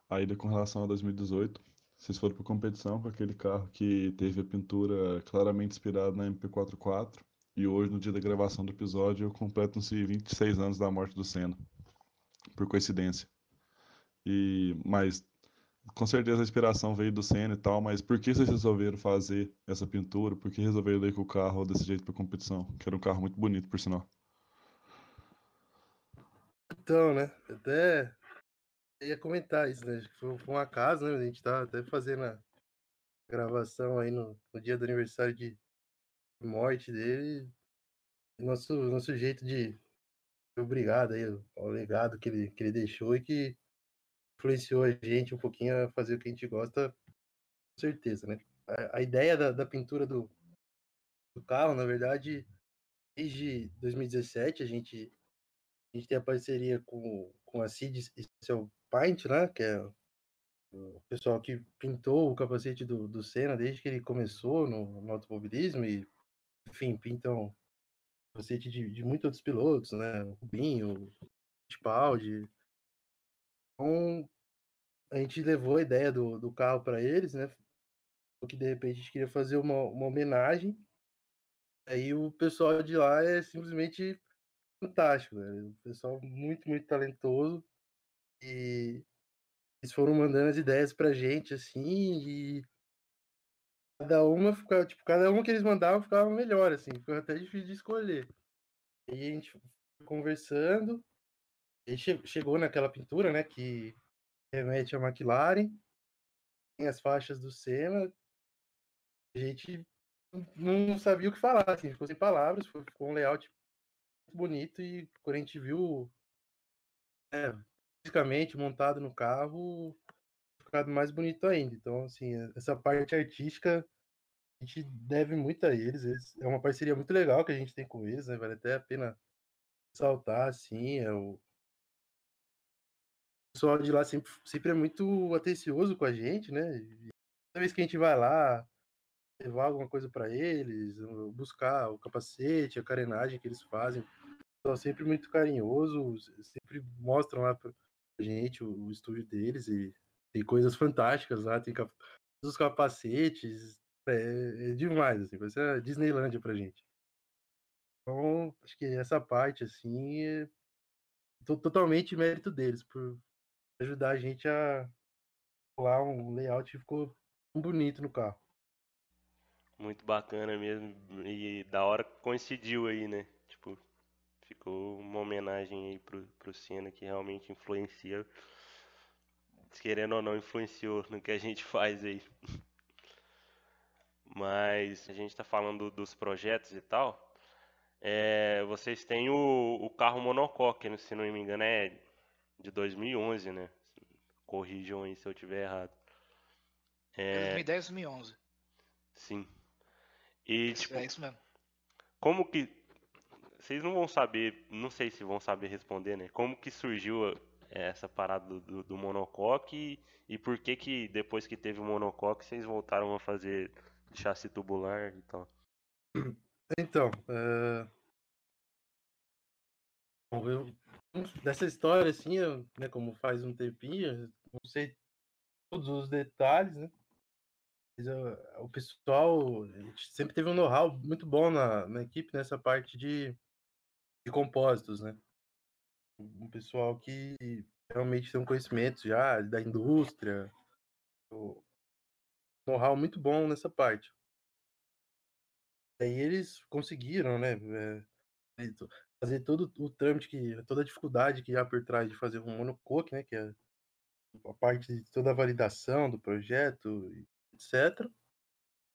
Ainda com relação a 2018, vocês foram para competição com aquele carro que teve a pintura claramente inspirada na MP44 e hoje, no dia da gravação do episódio, completam-se 26 anos da morte do Senna, por coincidência. E, mas com certeza a inspiração veio do Senna e tal, mas por que vocês resolveram fazer essa pintura? Por que resolveram ir com o carro desse jeito para competição? Que era um carro muito bonito, por sinal. Então, né? Até ia comentar isso, né? Foi, foi um acaso, né? A gente tá até fazendo a gravação aí no, no dia do aniversário de morte dele. Nosso, nosso jeito de obrigado aí ao legado que ele, que ele deixou e que influenciou a gente um pouquinho a fazer o que a gente gosta, certeza, né? A, a ideia da, da pintura do, do carro, na verdade, desde 2017 a gente, a gente tem a parceria com, com a Cid seu Paint, né? Que é o pessoal que pintou o capacete do, do Senna desde que ele começou no, no automobilismo e, enfim, pintam capacete de, de muitos outros pilotos, né? O Rubinho, Fittipaldi. Então, a gente levou a ideia do, do carro para eles, né? Que de repente a gente queria fazer uma, uma homenagem. Aí o pessoal de lá é simplesmente fantástico, né? O pessoal muito, muito talentoso. E eles foram mandando as ideias pra gente, assim, e cada uma ficava, tipo, cada uma que eles mandavam ficava melhor, assim, ficou até difícil de escolher. E a gente foi conversando, e chegou naquela pintura, né, que remete a McLaren, tem as faixas do Senna, a gente não sabia o que falar, assim, ficou sem palavras, ficou um layout muito bonito e quando a gente viu é, fisicamente montado no carro, ficado mais bonito ainda. Então, assim, essa parte artística a gente deve muito a eles. eles. É uma parceria muito legal que a gente tem com eles, né? Vale até a pena saltar, assim. É o... o pessoal de lá sempre, sempre é muito atencioso com a gente, né? E toda vez que a gente vai lá levar alguma coisa para eles, buscar o capacete, a carenagem que eles fazem, são sempre muito carinhosos, sempre mostram lá gente o, o estúdio deles e tem coisas fantásticas lá, tem cap os capacetes, é, é, demais, assim, vai ser a Disneylândia pra gente. Então, acho que essa parte, assim, é totalmente mérito deles, por ajudar a gente a lá um layout que ficou bonito no carro. Muito bacana mesmo, e da hora coincidiu aí, né? Tipo, Ficou uma homenagem aí pro, pro Senna que realmente influencia, querendo ou não, influenciou no que a gente faz aí. Mas a gente está falando dos projetos e tal. É, vocês têm o, o carro monocoque, se não me engano é de 2011, né? Corrijam aí se eu tiver errado. É... 2010, 2011. Sim. E, isso, tipo, é isso mesmo. Como que vocês não vão saber, não sei se vão saber responder, né? Como que surgiu essa parada do, do, monocoque e, por que que depois que teve o monocoque vocês voltaram a fazer chassi tubular e tal? Então, uh... Bom, eu, dessa história, assim, eu, né, como faz um tempinho, não sei todos os detalhes, né? Mas, o pessoal sempre teve um know-how muito bom na, na equipe nessa parte de de compósitos, né? Um pessoal que realmente tem um conhecimento já da indústria, um know-how muito bom nessa parte. Aí eles conseguiram, né? É, fazer todo o trâmite, que, toda a dificuldade que há por trás de fazer um monocoque, né? Que é a parte de toda a validação do projeto, etc.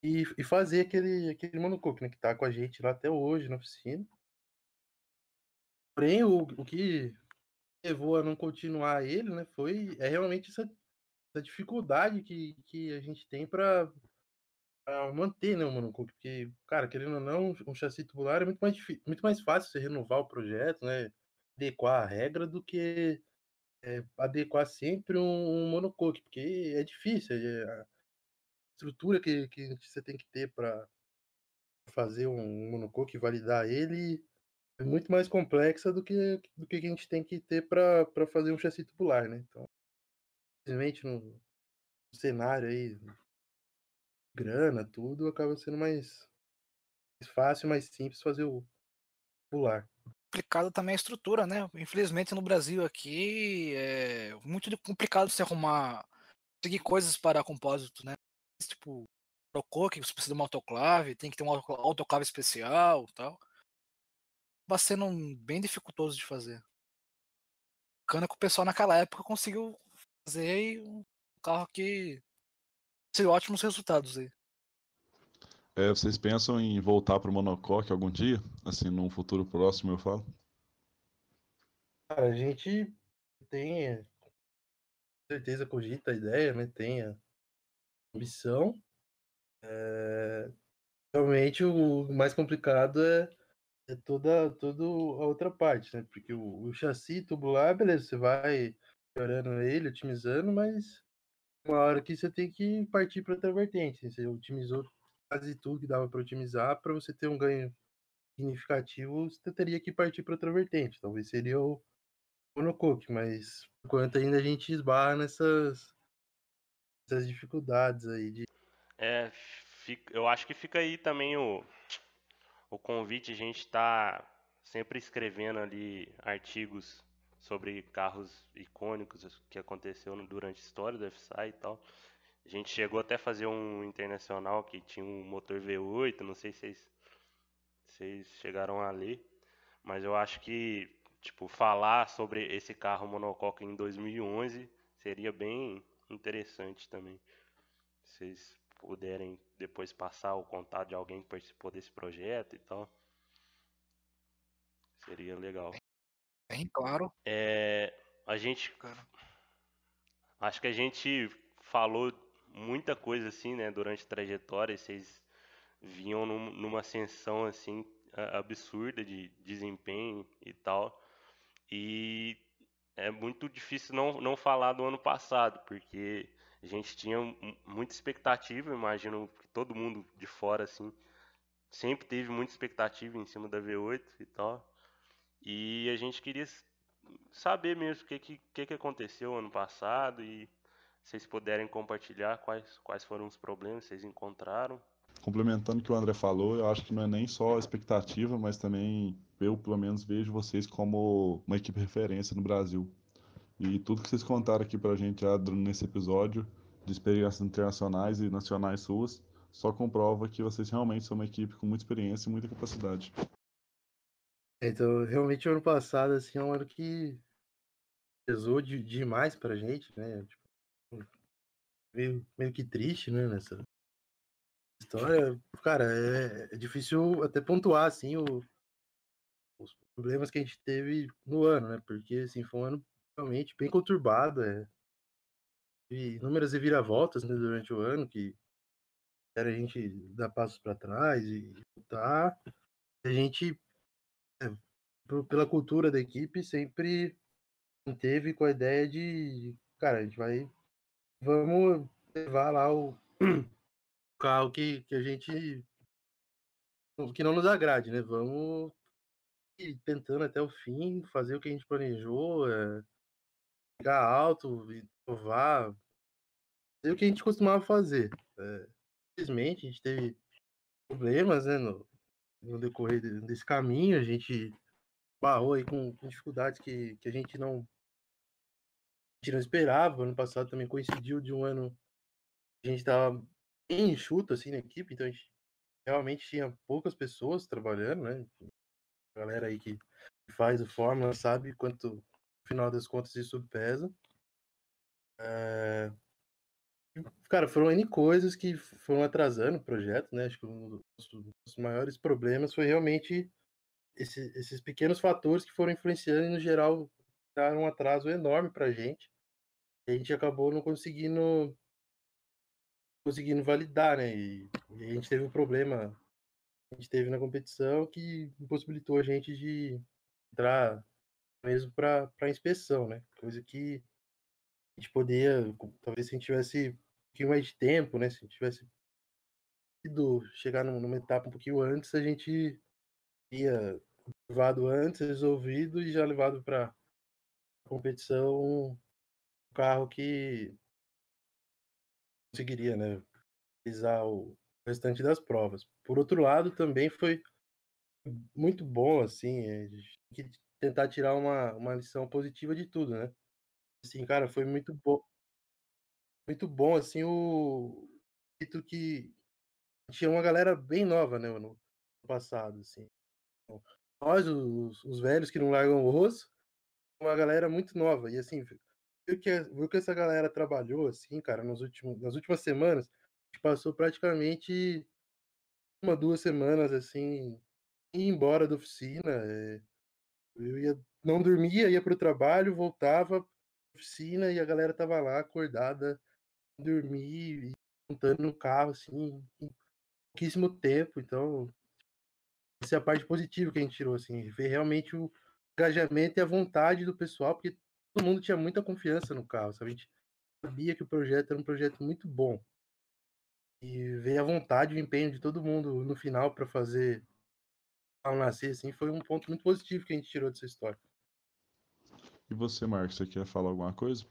E, e fazer aquele, aquele monocoque, né? Que está com a gente lá até hoje na oficina. Porém, o, o que levou a não continuar ele, né, foi é realmente essa, essa dificuldade que, que a gente tem para manter né, o monocoque, porque, cara, querendo ou não, um chassi tubular é muito mais, muito mais fácil você renovar o projeto, né, adequar a regra do que é, adequar sempre um, um monocoque, porque é difícil, é, a estrutura que, que você tem que ter para fazer um monocoque, validar ele, muito mais complexa do que, do que a gente tem que ter para fazer um chassi tubular, né? Então, simplesmente no cenário aí, grana, tudo, acaba sendo mais, mais fácil, mais simples fazer o tubular. Complicado também a estrutura, né? Infelizmente no Brasil aqui é muito complicado você arrumar, conseguir coisas para compósito, né? Tipo, trocou que você precisa de uma autoclave, tem que ter uma autoclave especial tal sendo bem dificultoso de fazer. Cana que o pessoal naquela época conseguiu fazer um carro que teve ótimos resultados aí. É, vocês pensam em voltar para o monocoque algum dia? Assim, num futuro próximo, eu falo? Cara, a gente tem certeza cogita a ideia, né? Tem a ambição. É, realmente o mais complicado é, é toda, toda a outra parte, né? Porque o, o chassi tubular, beleza, você vai melhorando ele, otimizando, mas uma hora que você tem que partir para outra vertente. Você otimizou quase tudo que dava para otimizar, para você ter um ganho significativo, você teria que partir para outra vertente. Talvez seria o monocoque, mas enquanto ainda a gente esbarra nessas, nessas dificuldades aí de É, fica- eu acho que fica aí também o, o convite, a gente está sempre escrevendo ali artigos sobre carros icônicos que aconteceu durante a história do FSI e tal. A gente chegou até a fazer um internacional que tinha um motor V8, não sei se vocês, vocês chegaram a ler, mas eu acho que, tipo, falar sobre esse carro monocoque em 2011 seria bem interessante também. Vocês puderem depois passar o contato de alguém que participou desse projeto e tal, seria legal. Bem claro, É, a gente cara. Acho que a gente falou muita coisa assim, né, durante a trajetória. Vocês vinham num- numa ascensão assim absurda de desempenho e tal. E é muito difícil não, não falar do ano passado, porque a gente tinha mu- muita expectativa. Imagino que todo mundo de fora assim sempre teve muita expectativa em cima da V8 e tal. E a gente queria saber mesmo o que, que, que aconteceu ano passado e se vocês puderem compartilhar quais, quais foram os problemas que vocês encontraram. Complementando o que o André falou, eu acho que não é nem só expectativa, mas também eu, pelo menos, vejo vocês como uma equipe referência no Brasil. E tudo que vocês contaram aqui pra gente dur- nesse episódio, de experiências internacionais e nacionais suas, só comprova que vocês realmente são uma equipe com muita experiência e muita capacidade. Então, realmente, o ano passado, assim, é um ano que pesou de- demais pra gente, né? Tipo, meio, meio que triste, né? Nessa história. Cara, é, é difícil até pontuar, assim, o- os problemas que a gente teve no ano, né? Porque, assim, foi um ano realmente bem conturbado, é. E inúmeras reviravoltas né, durante o ano que era a gente dar passos para trás e lutar. A gente por- pela cultura da equipe, sempre teve com a ideia de, cara, a gente vai, vamos levar lá o carro que, que a gente, que não nos agrade, né? Vamos tentando até o fim, fazer o que a gente planejou, é, chegar alto e provar, fazer o que a gente costumava fazer. É, infelizmente, a gente teve problemas, né, no, no decorrer de- desse caminho, a gente barrou aí com, com dificuldades que, que a gente não a gente não esperava. Ano passado também coincidiu de um ano a gente estava bem enxuto assim na equipe, então a gente realmente tinha poucas pessoas trabalhando, né? A galera aí que faz o Fórmula sabe quanto, final das contas, isso pesa. É, Cara, foram N coisas que foram atrasando o projeto, né? Acho que um dos, maiores problemas foi realmente esse- esses pequenos fatores que foram influenciando e, no geral, deram um atraso enorme para a gente. A gente acabou não conseguindo conseguindo validar, né? E, e a gente teve um problema a gente teve na competição que impossibilitou a gente de entrar mesmo para inspeção, né? Coisa que a gente poderia, talvez se a gente tivesse um pouquinho mais de tempo, né? Se a gente tivesse ido chegar num- numa etapa um pouquinho antes, a gente ia levado antes, resolvido e já levado para competição um carro que conseguiria, né, realizar o restante das provas. Por outro lado, também foi muito bom, assim, que tentar tirar uma, uma lição positiva de tudo, né? Assim, cara, foi muito bom, muito bom, assim, o jeito que tinha uma galera bem nova, né, no passado, assim. Nós, os, os velhos que não largam o osso, uma galera muito nova. E assim, viu que, viu que essa galera trabalhou, assim, cara, nos últimos, nas últimas semanas, a gente passou praticamente uma, duas semanas, assim, indo embora da oficina. é, eu ia, não dormia, ia pro trabalho, voltava oficina e a galera tava lá acordada, dormir. Montando no carro, assim, em pouquíssimo tempo. Então, essa é a parte positiva que a gente tirou, assim, ver realmente o engajamento e a vontade do pessoal, porque todo mundo tinha muita confiança no carro, sabe? A gente sabia que o projeto era um projeto muito bom. E ver a vontade e o empenho de todo mundo no final para fazer ao nascer, assim, foi um ponto muito positivo que a gente tirou dessa história. E você, Marcos, você quer falar alguma coisa?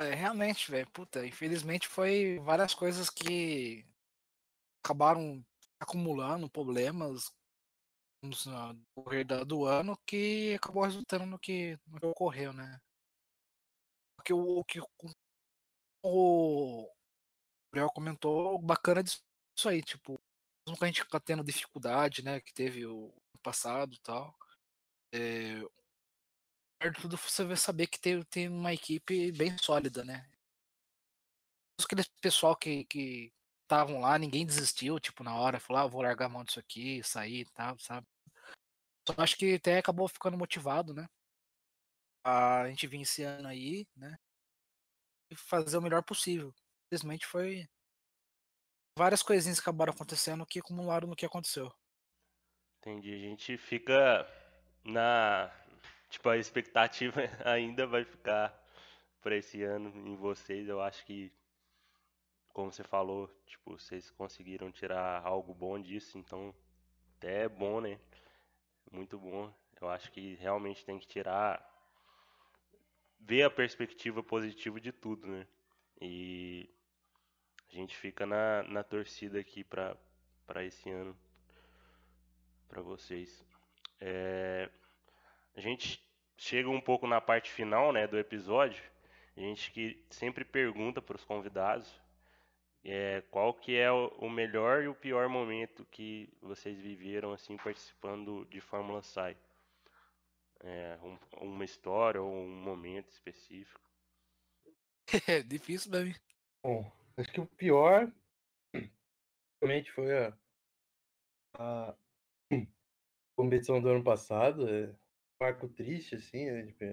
É, realmente, velho, puta, infelizmente foi várias coisas que acabaram acumulando problemas no decorrer do ano que acabou resultando no que, no que ocorreu, né? Porque o, o que o Gabriel comentou, bacana disso aí, tipo, mesmo que a gente tá tendo dificuldade, né, que teve o passado e tal, é, de tudo você vai saber que tem, tem uma equipe bem sólida, né? Aquele pessoal que, que estavam lá, ninguém desistiu, tipo, na hora, falou, ah, vou largar a mão disso aqui, sair e tal, sabe? Só acho que até acabou ficando motivado, né? A gente vir esse ano aí, né? E fazer o melhor possível. Simplesmente foi. Várias coisinhas que acabaram acontecendo que acumularam no que aconteceu. Entendi. A gente fica na. Tipo, a expectativa ainda vai ficar para esse ano em vocês. Eu acho que, como você falou, tipo, vocês conseguiram tirar algo bom disso, então até é bom, né? Muito bom. Eu acho que realmente tem que tirar. ver a perspectiva positiva de tudo, né? E a gente fica na, na torcida aqui para esse ano, para vocês. É, a gente chega um pouco na parte final né, do episódio. A gente que sempre pergunta para os convidados é, qual que é o melhor e o pior momento que vocês viveram assim participando de Fórmula Sai. É, um, uma história ou um momento específico. É difícil, baby. Bom, acho que o pior realmente foi a, a competição do ano passado. É um marco triste, assim. Né? Tipo,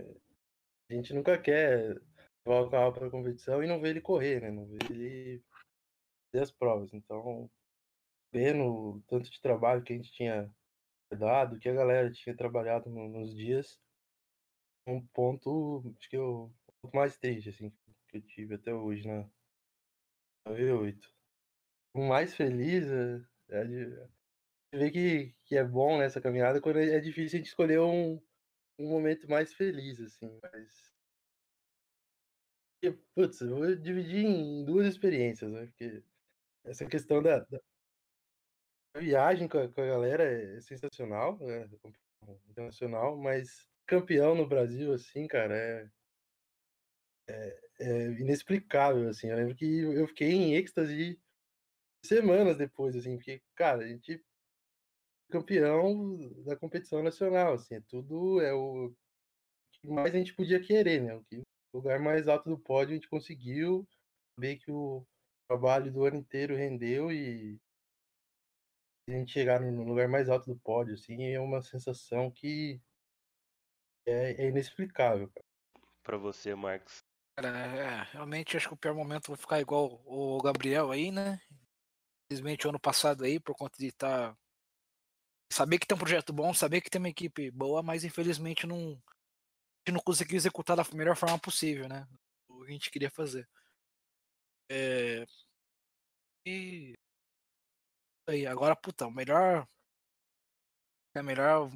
a gente nunca quer levar o carro para a competição e não ver ele correr, né? Não ver ele fazer as provas. Então, vendo o tanto de trabalho que a gente tinha dado, que a galera tinha trabalhado no, nos dias, um ponto, acho que é o ponto mais triste, assim, que eu tive até hoje na, na V8. O mais feliz é, é de, ver que, que é bom nessa caminhada quando é, é difícil a gente escolher um, um momento mais feliz, assim, mas. Putz, eu vou dividir em duas experiências, né? Porque essa questão da, da viagem com a, com a, galera é sensacional, é internacional, mas campeão no Brasil, assim, cara, é, é, é, inexplicável, assim. Eu lembro que eu fiquei em êxtase semanas depois, assim, porque, cara, a gente campeão da competição nacional, assim, é tudo é o que mais a gente podia querer, né? O, lugar mais alto do pódio a gente conseguiu ver que o trabalho do ano inteiro rendeu e a gente chegar no lugar mais alto do pódio, assim, é uma sensação que é, é inexplicável. Para você, Marcos. Cara, é, realmente acho que o pior momento vai ficar igual o Gabriel aí, né? Infelizmente o ano passado aí, por conta de estar. Tá... Saber que tem um projeto bom, saber que tem uma equipe boa, mas infelizmente não, não conseguiu executar da melhor forma possível, né? O que a gente queria fazer. É... E. Aí, agora, puta, o melhor. É melhor.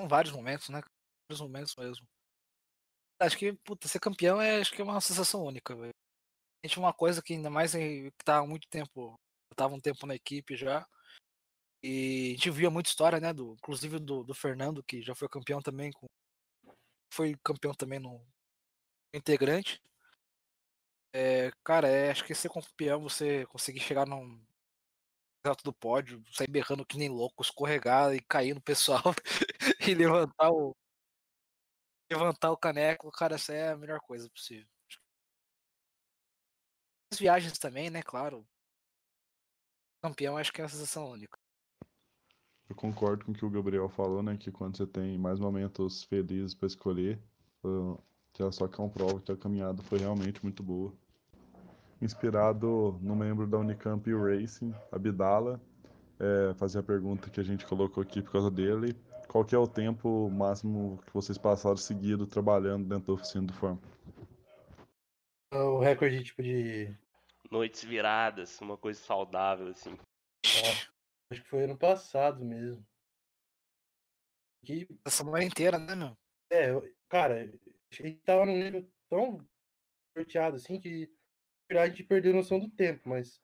São vários momentos, né? Vários momentos mesmo. Acho que, puta, ser campeão é, acho que é uma sensação única. A gente uma coisa que ainda mais que tá há muito tempo. Tava um tempo na equipe já. E a gente via muita história, né? Do, inclusive do, do Fernando, que já foi campeão também com. Foi campeão também no integrante. É, cara, é, acho que ser campeão, você conseguir chegar num alto do pódio, sair berrando que nem louco, escorregar e cair no pessoal e levantar o levantar o caneco, cara, essa é a melhor coisa possível. As viagens também, né, claro. Campeão acho que é uma sensação única. Eu concordo com o que o Gabriel falou, né, que quando você tem mais momentos felizes para escolher, já só prova que a caminhada foi realmente muito boa. inspirado no membro da Unicamp Racing, Abdala. É, fazer a pergunta que a gente colocou aqui por causa dele. Qual que é o tempo máximo que vocês passaram seguido trabalhando dentro da oficina do Fórmula? O recorde tipo de. Noites viradas, uma coisa saudável, assim. É, acho que foi ano passado mesmo. Que... A semana inteira, né, meu? É, cara, a gente tava num nível tão sorteado assim que a gente perdeu a noção do tempo, mas se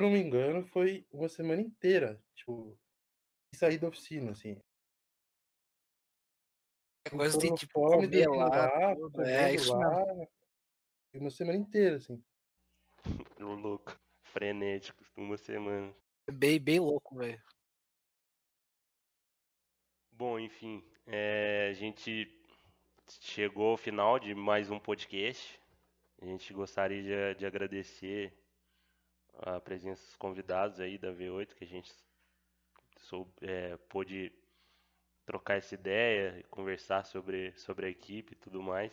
não me engano, foi uma semana inteira, tipo, sair da oficina, assim. É coisa de tipo fome, comer lá, lá é, isso lá, uma semana inteira, assim. louco, frenético, uma semana. Bem, bem louco, velho. Bom, enfim, é, a gente chegou ao final de mais um podcast. A gente gostaria de, de agradecer a presença dos convidados aí da V8, que a gente soube, é, pôde trocar essa ideia, conversar sobre, sobre a equipe e tudo mais.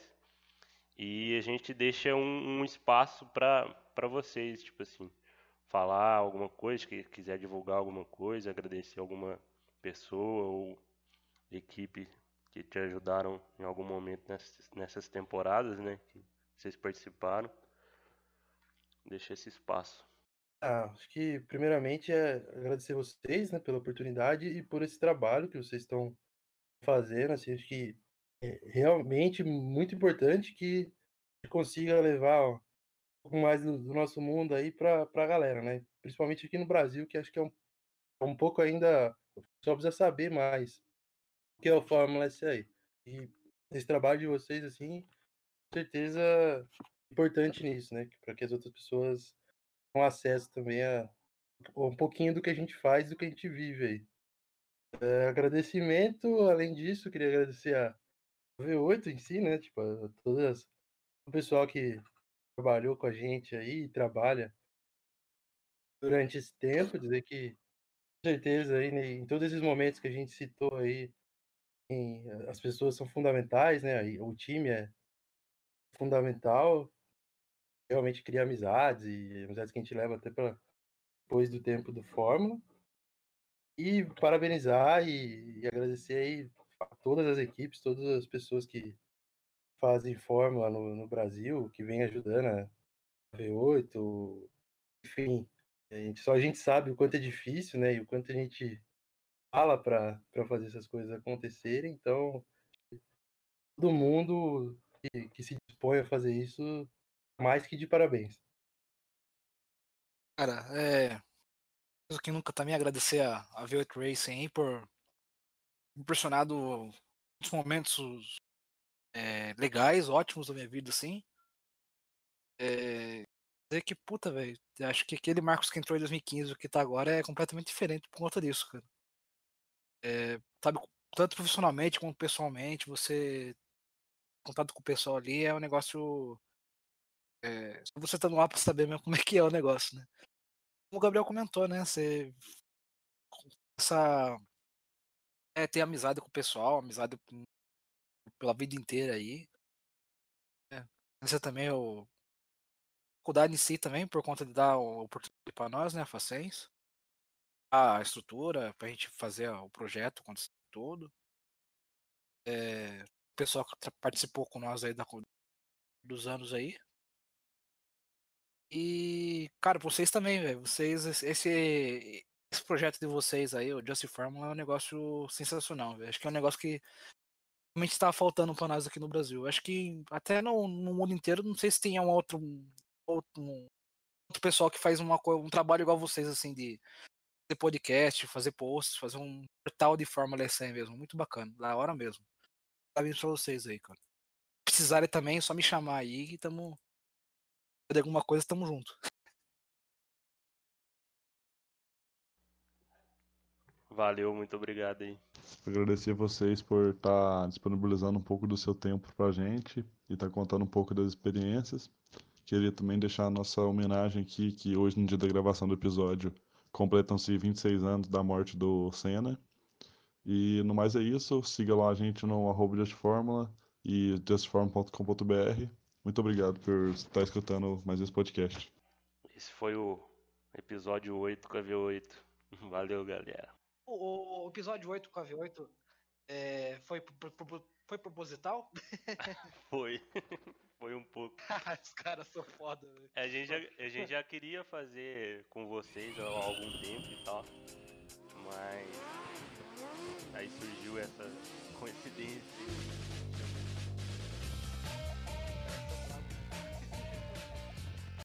E a gente deixa um, um espaço para vocês, tipo assim, falar alguma coisa, que quiser divulgar alguma coisa, agradecer alguma pessoa ou equipe que te ajudaram em algum momento nessas, nessas temporadas, né? Que vocês participaram. Deixa esse espaço. Ah, acho que primeiramente é agradecer vocês, né, pela oportunidade e por esse trabalho que vocês estão fazendo. Assim, acho que é realmente muito importante que consiga levar um pouco mais do, do nosso mundo aí para a galera, né? Principalmente aqui no Brasil, que acho que é um, é um pouco ainda só precisa saber mais o que é o Fórmula SAI. E esse trabalho de vocês, assim, com certeza importante nisso, né? Para que as outras pessoas tenham acesso também a um pouquinho do que a gente faz, do que a gente vive aí. É, agradecimento, além disso, queria agradecer a V8 em si, né? Tipo, a todas o pessoal que trabalhou com a gente aí, trabalha durante esse tempo, dizer que com certeza aí né, em todos esses momentos que a gente citou aí, em, as pessoas são fundamentais, né? O time é fundamental, realmente cria amizades e amizades que a gente leva até para depois do tempo do Fórmula. E parabenizar e, e, agradecer aí a todas as equipes, todas as pessoas que fazem Fórmula no, no Brasil, que vem ajudando a V8, enfim, a gente, só a gente sabe o quanto é difícil, né, e o quanto a gente fala para fazer essas coisas acontecerem, então todo mundo que, que se dispõe a fazer isso, mais que de parabéns. Cara, é. que nunca também agradecer a, a V8 Racing por proporcionado muitos momentos é, legais, ótimos da minha vida, assim. É, dizer que, puta, velho, acho que aquele Marcos que entrou em 2015, o que tá agora, é completamente diferente por conta disso, cara. É, sabe, tanto profissionalmente quanto pessoalmente, você contato com o pessoal ali é um negócio. É, você tá no ar pra saber mesmo como é que é o negócio, né? Como o Gabriel comentou, né? Você. Essa. É, ter amizade com o pessoal, amizade pela vida inteira aí. É. Essa também é o. Faculdade em si também, por conta de dar oportunidade para nós, né, a Facens. A estrutura, pra gente fazer o projeto acontecer todo. É, o pessoal que participou com nós aí da, dos anos aí. E, cara, vocês também, velho. Vocês, esse, esse projeto de vocês aí, o Just Formula, é um negócio sensacional, velho. Acho que é um negócio que realmente está faltando para nós aqui no Brasil. Acho que até no, no, mundo inteiro, não sei se tem um outro, outro, um, outro pessoal que faz uma, um trabalho igual vocês, assim, de fazer podcast, fazer posts, fazer um portal de Fórmula S mesmo. Muito bacana, da hora mesmo. Parabéns pra vocês aí, cara. Precisarem também, é só me chamar aí que tamo. Se alguma coisa, tamo junto. Valeu, muito obrigado aí. Agradecer vocês por estar tá disponibilizando um pouco do seu tempo pra gente e estar tá contando um pouco das experiências. Queria também deixar a nossa homenagem aqui, que hoje, no dia da gravação do episódio, completam-se 26 anos da morte do Senna. E no mais é isso. Siga lá a gente no arroba justformula e justform.com.br Muito obrigado por estar escutando mais esse podcast. Esse foi o episódio 8 com a V8. Valeu, galera. O, o episódio 8 com a V8 é, foi, pro- pro- foi proposital? Foi. Foi um pouco. Os caras são foda, velho. A gente, já, a gente já queria fazer com vocês há algum tempo e tal. Mas. Aí surgiu essa coincidência.